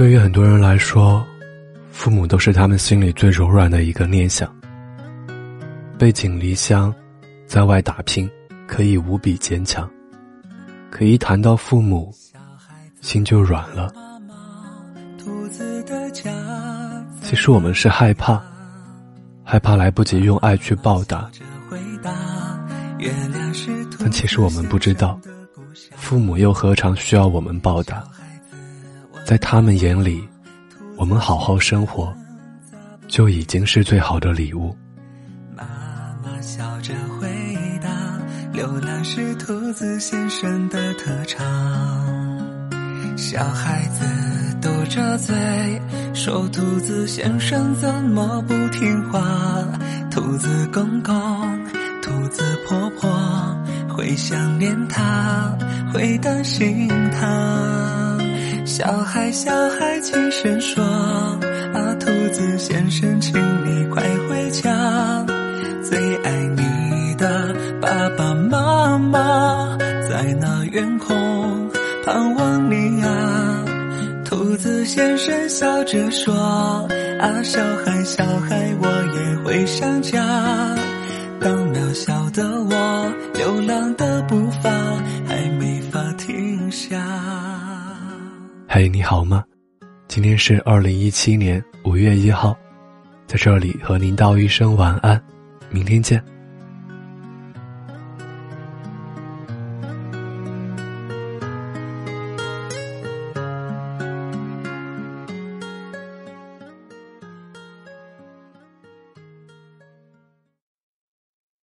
对于很多人来说，父母都是他们心里最柔软的一个念想。背井离乡，在外打拼，可以无比坚强；可一谈到父母，心就软了。其实我们是害怕，害怕来不及用爱去报答。但其实我们不知道，父母又何尝需要我们报答？在他们眼里，我们好好生活，就已经是最好的礼物。妈妈笑着回答：“流浪是兔子先生的特长。”小孩子嘟着嘴说：“兔子先生怎么不听话？”兔子公公。兔子婆婆会想念他，会担心他。小孩小孩轻声说：“啊，兔子先生，请你快回家，最爱你的爸爸妈妈在那远空盼望你啊。”兔子先生笑着说：“啊，小孩小孩，我也会想家。”当渺小的我，流浪的步伐还没法停下。嘿，你好吗？今天是二零一七年五月一号，在这里和您道一声晚安，明天见。